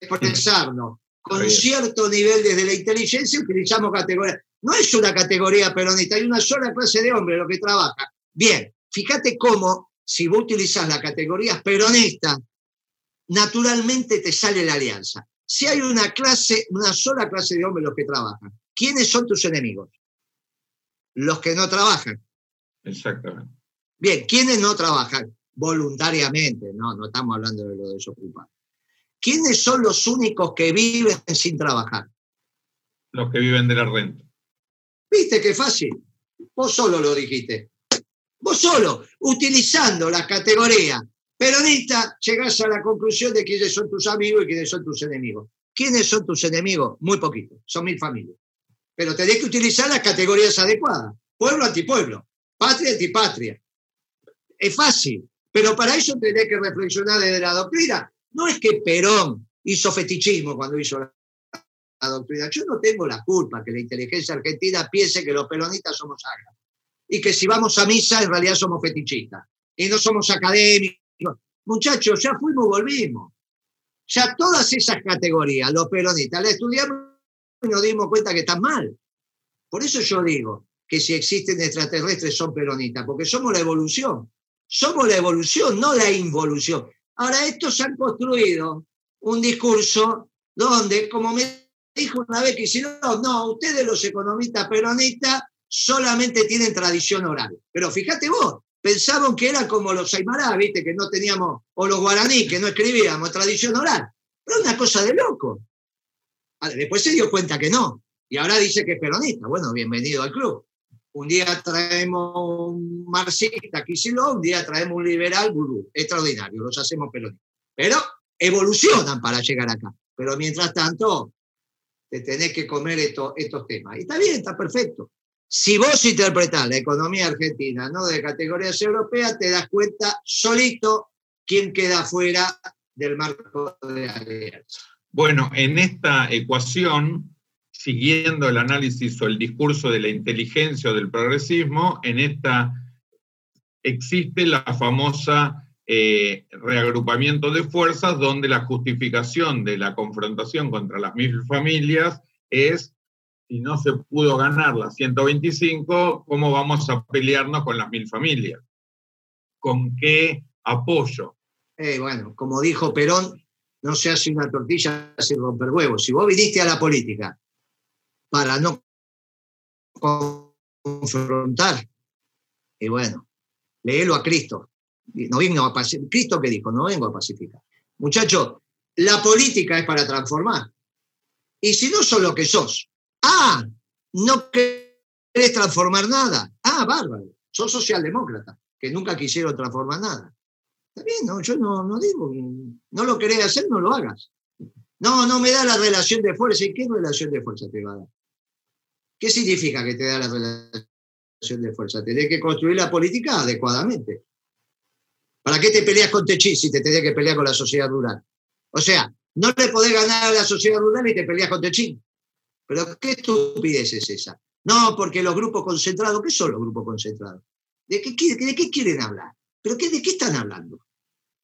Speaker 1: expresarnos con cierto nivel desde la inteligencia, utilizamos categorías. No es una categoría peronista, hay una sola clase de hombres lo que trabaja. Bien, fíjate cómo, si vos utilizás las categorías peronistas, naturalmente te sale la alianza. Si hay una clase, una sola clase de hombres los que trabajan, ¿quiénes son tus enemigos? Los que no trabajan.
Speaker 2: Exactamente.
Speaker 1: Bien, ¿quiénes no trabajan? Voluntariamente, no, no estamos hablando de los desocupados. ¿Quiénes son los únicos que viven sin trabajar?
Speaker 2: Los que viven de la renta.
Speaker 1: ¿Viste qué fácil? Vos solo lo dijiste. Vos solo, utilizando la categoría peronista, llegás a la conclusión de quiénes son tus amigos y quiénes son tus enemigos. ¿Quiénes son tus enemigos? Muy poquitos, son mil familias. Pero tenés que utilizar las categorías adecuadas. Pueblo antipueblo, patria antipatria. Es fácil, pero para eso tenés que reflexionar desde la doctrina no es que Perón hizo fetichismo cuando hizo la, doctrina. Yo no tengo la culpa que la inteligencia argentina piense que los peronistas somos sagrados y que si vamos a misa en realidad somos fetichistas y no somos académicos. Muchachos, ya fuimos volvimos. Ya todas esas categorías, los peronistas, las estudiamos nos dimos cuenta que están mal. Por eso yo digo que si existen extraterrestres son peronistas, porque somos la evolución. Somos la evolución, no la involución. Ahora, estos han construido un discurso donde, como me dijo una vez que hicieron, no, ustedes los economistas peronistas solamente tienen tradición oral. Pero fíjate vos, pensaban que eran como los aymará, viste, que no teníamos, o los guaraní, que no escribíamos tradición oral. Pero una cosa de loco. Después se dio cuenta que no. Y ahora dice que es peronista. Bueno, bienvenido al club. Un día traemos un marxista, Kicillof, un día traemos un liberal, gurú. Extraordinario, los hacemos pelonistas. Pero evolucionan para llegar acá. Pero mientras tanto, te tenés que comer estos temas. Y está bien, está perfecto. Si vos interpretás la economía argentina, no de categorías europeas, te das cuenta solito quién queda fuera del marco de alianza.
Speaker 2: Bueno, en esta ecuación siguiendo el análisis o el discurso de la inteligencia o del progresismo, en esta existe la famosa eh, reagrupamiento de fuerzas donde la justificación de la confrontación contra las mil familias es, si no se pudo ganar las 125, ¿cómo vamos a pelearnos con las mil familias? ¿Con qué apoyo?
Speaker 1: Eh, bueno, como dijo Perón, no se hace una tortilla sin romper huevos. Si vos viniste a la política para no confrontar. Y bueno, léelo a Cristo. No vengo a Cristo que dijo, no vengo a pacificar. Muchachos, la política es para transformar. Y si no sos lo que sos, ah, no querés transformar nada. Ah, bárbaro, sos socialdemócrata, que nunca quisieron transformar nada. Bien, no, yo no, no digo, no lo querés hacer, no lo hagas. No, no me da la relación de fuerza. ¿Y qué relación de fuerza te va a dar? ¿Qué significa que te da la relación de fuerza? Tenés que construir la política adecuadamente. ¿Para qué te peleas con Techín si te tenés que pelear con la sociedad rural? O sea, no le podés ganar a la sociedad rural y te peleas con Techín. Pero qué estupidez es esa. No, porque los grupos concentrados, ¿qué son los grupos concentrados? ¿De qué, de qué quieren hablar? ¿Pero qué, de qué están hablando?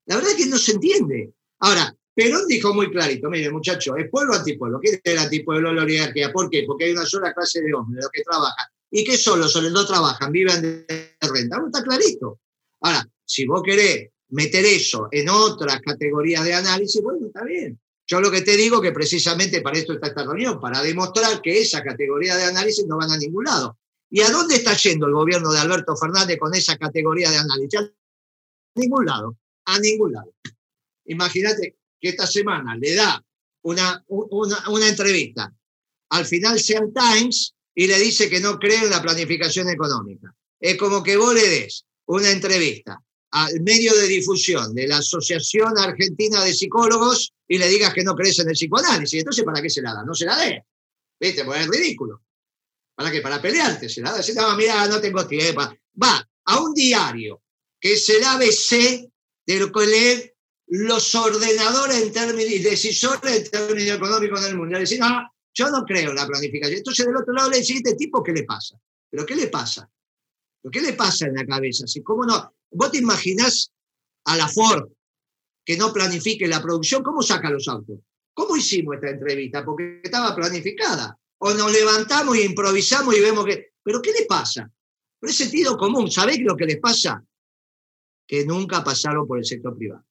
Speaker 1: La verdad es que no se entiende. Ahora, Perón dijo muy clarito, mire muchachos, es pueblo antipueblo. ¿Qué es el antipueblo la oligarquía? ¿Por qué? Porque hay una sola clase de hombres, los que trabajan. ¿Y qué son los hombres? No trabajan, viven de renta. está clarito. Ahora, si vos querés meter eso en otras categorías de análisis, bueno, está bien. Yo lo que te digo que precisamente para esto está esta reunión, para demostrar que esa categoría de análisis no van a ningún lado. ¿Y a dónde está yendo el gobierno de Alberto Fernández con esa categoría de análisis? A ningún lado, a ningún lado. Imagínate que esta semana le da una, una, entrevista al Financial Times y le dice que no cree en la planificación económica. Es como que vos le des una entrevista al medio de difusión de la Asociación Argentina de Psicólogos y le digas que no crees en el psicoanálisis. Entonces, ¿para qué se la da? No se la dé. ¿Viste? Pues es ridículo. ¿Para qué? Para pelearte. Se la da. Se no, mira, no tengo tiempo. Va a un diario que es el ABC de lo que lee los ordenadores en términos y decisores en términos económicos del mundo. Le no, yo no creo en la planificación. Entonces, del otro lado le dice, este tipo, ¿qué le pasa? ¿Pero qué le pasa? ¿Pero qué le pasa en la cabeza? Si, ¿Cómo no? ¿Vos te imaginás a la Ford que no planifique la producción? ¿Cómo saca los autos? ¿Cómo hicimos esta entrevista? Porque estaba planificada. O nos levantamos y improvisamos y vemos que... ¿Pero qué le pasa? Pero es sentido común. ¿Sabés lo que les pasa? Que nunca pasaron por el sector privado.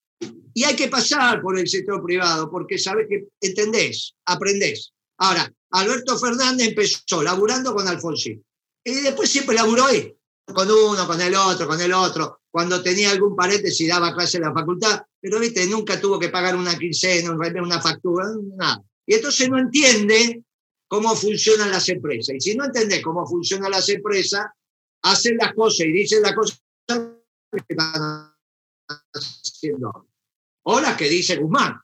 Speaker 1: Y hay que pasar por el sector privado porque sabes que entendés, aprendés. Ahora, Alberto Fernández empezó laburando con Alfonsín. Y después siempre laburó ahí, con uno, con el otro, con el otro. Cuando tenía algún paréntesis daba clase en la facultad, pero viste, nunca tuvo que pagar una quincena, una factura, nada. Y entonces no entiende cómo funcionan las empresas. Y si no entendés cómo funcionan las empresas, hacen las cosas y dicen las cosas que están haciendo que dice Guzmán,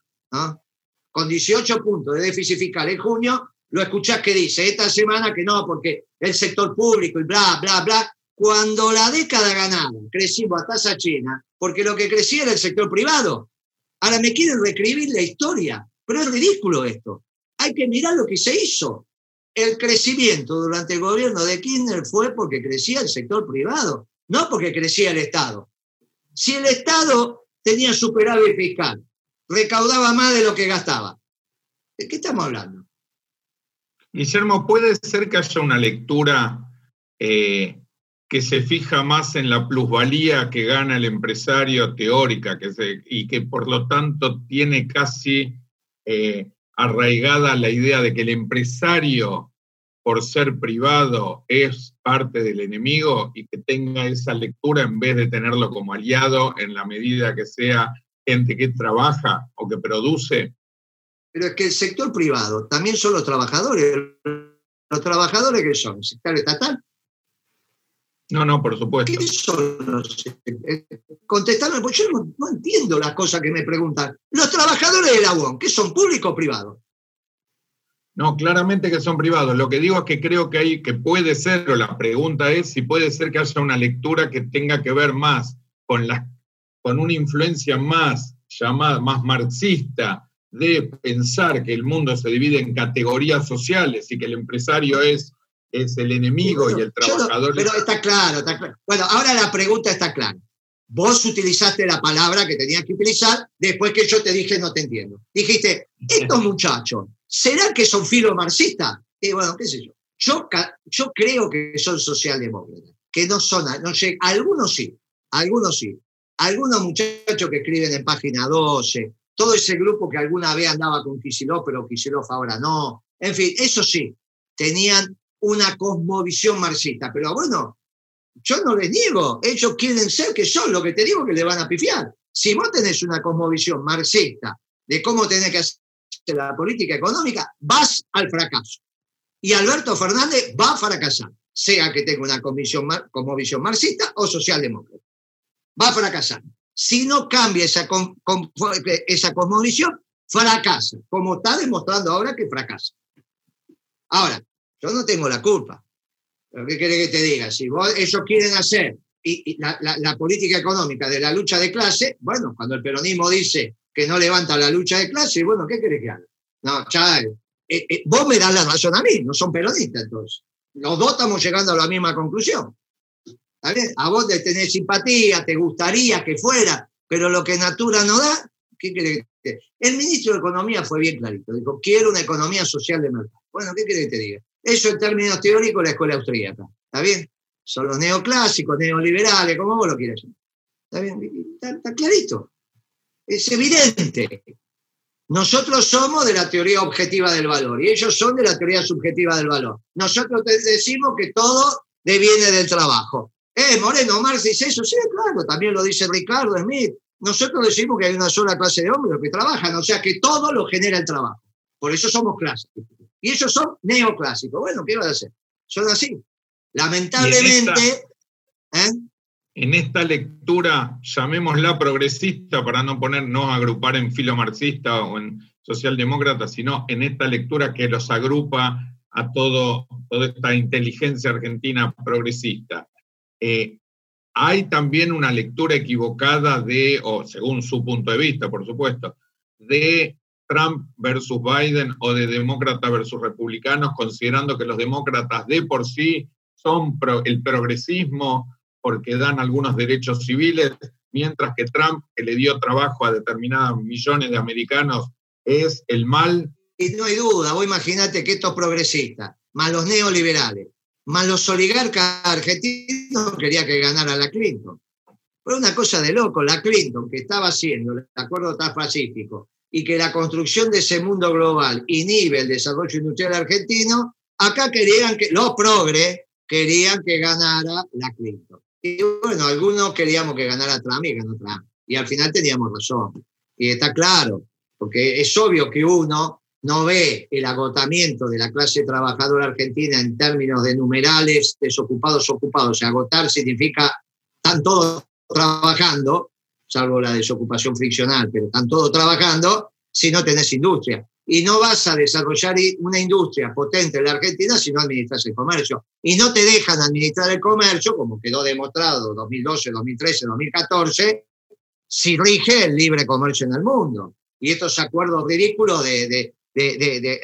Speaker 1: con 18 puntos de déficit fiscal en junio, lo escuchás que dice esta semana que no, porque el sector público y bla, bla, bla, cuando la década ganada crecimos a tasa china, porque lo que crecía era el sector privado. Ahora me quieren reescribir la historia, pero es ridículo esto. Hay que mirar lo que se hizo. El crecimiento durante el gobierno de Kirchner fue porque crecía el sector privado, no porque crecía el Estado. Si el Estado tenía superávit fiscal, recaudaba más de lo que gastaba. ¿De qué estamos hablando?
Speaker 2: Guillermo, ¿puede ser que haya una lectura eh, que se fija más en la plusvalía que gana el empresario teórica que y que por lo tanto tiene casi eh, arraigada la idea de que el empresario por ser privado es parte del enemigo y que tenga esa lectura en vez de tenerlo como aliado en la medida que sea gente que trabaja o que produce?
Speaker 1: Pero es que el sector privado también son los trabajadores. ¿Los trabajadores qué son? ¿El sector estatal?
Speaker 2: No, no, por supuesto.
Speaker 1: ¿Qué son los Contestarme, porque yo no, no, entiendo las cosas que me preguntan. Los trabajadores de la UON, ¿qué son públicos o privados?
Speaker 2: No, claramente que son privados. Lo que digo es que creo que hay, que puede ser, o la pregunta es si puede ser que haya una lectura que tenga que ver más con, la, con una influencia más llamada, más marxista, de pensar que el mundo se divide en categorías sociales y que el empresario es, es el enemigo y el trabajador.
Speaker 1: pero está claro, está claro. Bueno, ahora la pregunta está clara. Vos utilizaste la palabra que tenías que utilizar después que yo te dije no te entiendo. Dijiste, estos muchachos ¿Será que son filomarxistas? Y bueno, qué sé yo. Yo, creo que son socialdemócratas, que no son, no sé, algunos sí, algunos sí. Algunos muchachos que escriben en página 12, todo ese grupo que alguna vez andaba con Kicillof, pero Kicillof ahora no. En fin, eso sí, tenían una cosmovisión marxista. Pero bueno, yo no les niego, ellos quieren ser que son, lo que te digo que le van a pifiar. Si vos tenés una cosmovisión marxista de cómo tenés que hacer la política económica, vas al fracaso. Y Alberto Fernández va a fracasar, sea que tenga una comisión, como visión marxista o socialdemócrata. Va a fracasar. Si no cambia esa, esa cosmovisión, fracasa, como está demostrando ahora que fracasa. Ahora, yo no tengo la culpa. ¿Qué quiere que te diga? Si vos, ellos quieren hacer y, la, la, política económica de la lucha de clase, bueno, cuando el peronismo dice que no levanta la lucha de clase, bueno, ¿qué querés que haga? No, chaval, eh, eh, vos me das la razón a mí, no son peronistas entonces. los dos estamos llegando a la misma conclusión. A vos te tenés simpatía, te gustaría que fuera, pero lo que Natura no da, ¿qué crees que El ministro de Economía fue bien clarito, dijo, quiero una economía social de mercado. Bueno, ¿qué querés que te diga? Eso en términos teóricos la escuela austríaca, ¿está bien? Son los neoclásicos, neoliberales, como vos lo quieras. ¿Está bien? está clarito. Es evidente. Nosotros somos de la teoría objetiva del valor y ellos son de la teoría subjetiva del valor. Nosotros decimos que todo deviene del trabajo. Eh, Moreno, Marx dice eso, sí, claro, también lo dice Ricardo Smith. Nosotros decimos que hay una sola clase de hombres que trabajan, o sea que todo lo genera el trabajo. Por eso somos clásicos. Y ellos son neoclásicos. Bueno, ¿qué va a hacer? Son así. Lamentablemente.
Speaker 2: ¿eh? En esta lectura, llamémosla progresista para no poner, no agrupar en filo marxista o en socialdemócrata, sino en esta lectura que los agrupa a todo, toda esta inteligencia argentina progresista. Eh, hay también una lectura equivocada de, o según su punto de vista, por supuesto, de Trump versus Biden o de demócratas versus republicanos, considerando que los demócratas de por sí son el progresismo porque dan algunos derechos civiles, mientras que Trump, que le dio trabajo a determinados millones de americanos, es el mal.
Speaker 1: Y no hay duda, vos imagínate que estos progresistas, más los neoliberales, más los oligarcas argentinos, quería que ganara la Clinton. Fue una cosa de loco, la Clinton, que estaba haciendo el acuerdo transpacífico y que la construcción de ese mundo global inhibe el desarrollo industrial argentino, acá querían que, los progres querían que ganara la Clinton. Y bueno, algunos queríamos que ganara Trump y ganó Trump. Y al final teníamos razón. Y está claro, porque es obvio que uno no ve el agotamiento de la clase trabajadora argentina en términos de numerales, desocupados, ocupados. O agotar significa, están todos trabajando, salvo la desocupación friccional, pero están todos trabajando si no tenés industria y no vas a desarrollar una industria potente en la Argentina si no administras el comercio. Y no te dejan administrar el comercio, como quedó demostrado 2012, 2013, 2014, si rige el libre comercio en el mundo. Y estos acuerdos ridículos de, de, de, de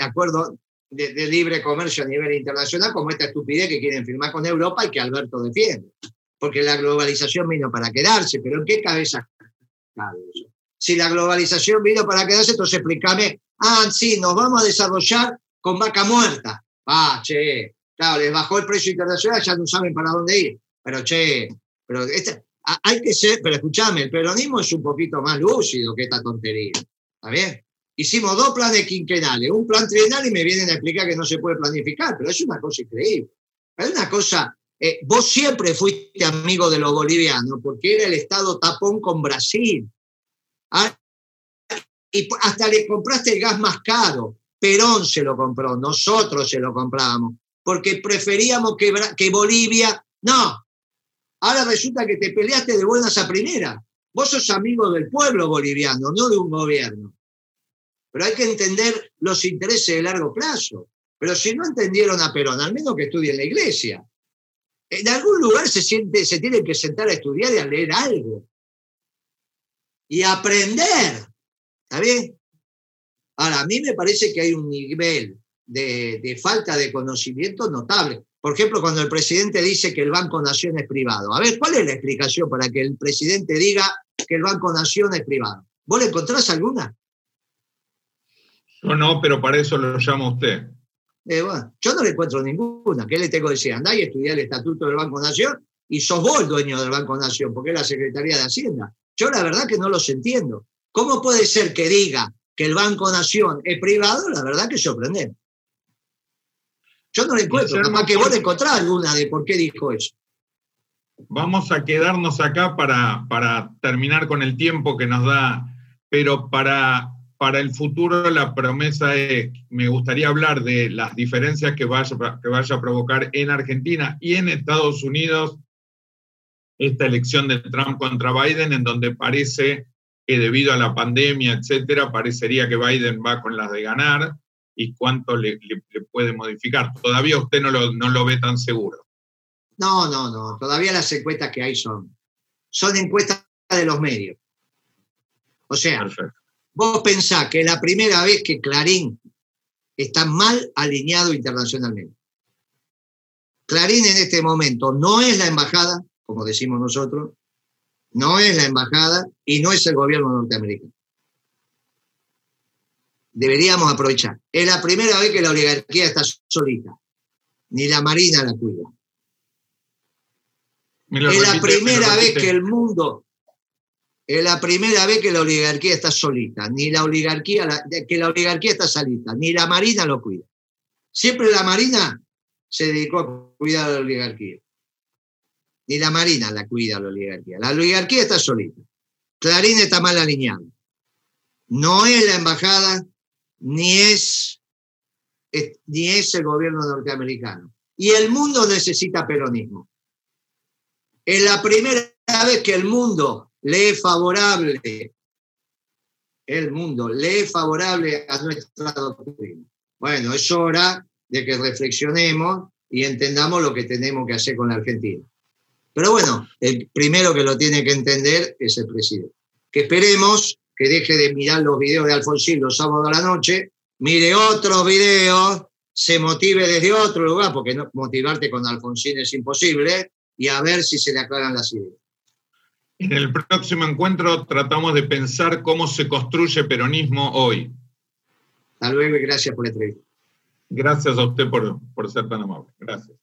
Speaker 1: de, libre comercio a nivel internacional, como esta estupidez que quieren firmar con Europa y que Alberto defiende. Porque la globalización vino para quedarse, pero ¿en qué cabeza cabe eso? Si la globalización vino para quedarse, entonces explícame Ah, sí, nos vamos a desarrollar con vaca muerta. Ah, che, claro, les bajó el precio internacional, ya no saben para dónde ir. Pero che, pero este, hay que ser, pero escúchame, el peronismo es un poquito más lúcido que esta tontería. ¿Está bien? Hicimos dos planes quinquenales, un plan trienal y me vienen a explicar que no se puede planificar, pero es una cosa increíble. Es una cosa, eh, vos siempre fuiste amigo de los bolivianos porque era el Estado tapón con Brasil. Ah, y hasta le compraste el gas más caro. Perón se lo compró, nosotros se lo comprábamos, porque preferíamos que, que Bolivia. No, ahora resulta que te peleaste de buenas a primera. Vos sos amigo del pueblo boliviano, no de un gobierno. Pero hay que entender los intereses de largo plazo. Pero si no entendieron a Perón, al menos que estudien la iglesia. En algún lugar se, siente, se tienen que sentar a estudiar y a leer algo. Y aprender. ¿Está bien? Ahora, a mí me parece que hay un nivel de, falta de conocimiento notable. Por ejemplo, cuando el presidente dice que el Banco Nación es privado. A ver, ¿cuál es la explicación para que el presidente diga que el Banco Nación es privado? ¿Vos le encontrás alguna?
Speaker 2: No, no, pero para eso lo llama usted.
Speaker 1: Eh, yo no le encuentro ninguna. ¿Qué le tengo que decir? Andá y estudiar el estatuto del Banco Nación y sos vos el dueño del Banco Nación, porque es la Secretaría de Hacienda. Yo la verdad que no los entiendo. ¿Cómo puede ser que diga que el Banco Nación es privado? La verdad que sorprendente. Yo no le encuentro, capaz que vos le encontrás alguna de por qué dijo eso.
Speaker 2: Vamos a quedarnos acá para, para terminar con el tiempo que nos da, pero para, para el futuro la promesa es, me gustaría hablar de las diferencias que vaya, que vaya a provocar en Argentina y en Estados Unidos esta elección de Trump contra Biden, en donde parece que debido a la pandemia, etcétera, parecería que Biden va con las de ganar y cuánto le, puede modificar. Todavía usted no lo, no lo ve tan seguro.
Speaker 1: No, no, no. Todavía las encuestas que hay son, son encuestas de los medios. O sea, vos pensás que la primera vez que Clarín está mal alineado internacionalmente. Clarín en este momento no es la embajada, como decimos nosotros, no es la embajada y no es el gobierno norteamericano. Deberíamos aprovechar. Es la primera vez que la oligarquía está solita. Ni la Marina la cuida. Es la primera vez que el mundo, es la primera vez que la oligarquía está solita, ni la oligarquía, que la oligarquía está solita, ni la Marina lo cuida. Siempre la Marina se dedicó a cuidar a la oligarquía. Ni la Marina la cuida la oligarquía. La oligarquía está solita. Clarín está mal alineado. No es la embajada, ni es, ni es el gobierno norteamericano. Y el mundo necesita peronismo. Es la primera vez que el mundo le es favorable, el mundo le es favorable a nuestra doctrina. Bueno, es hora de que reflexionemos y entendamos lo que tenemos que hacer con la Argentina. Pero bueno, el primero que lo tiene que entender es el presidente. Que esperemos que deje de mirar los videos de Alfonsín los sábados a la noche, mire otros videos, se motive desde otro lugar, porque no, motivarte con Alfonsín es imposible, y a ver si se le aclaran las ideas.
Speaker 2: En el próximo encuentro tratamos de pensar cómo se construye peronismo hoy.
Speaker 1: Hasta luego y gracias por la entrevista.
Speaker 2: Gracias a usted por, por ser tan amable. Gracias.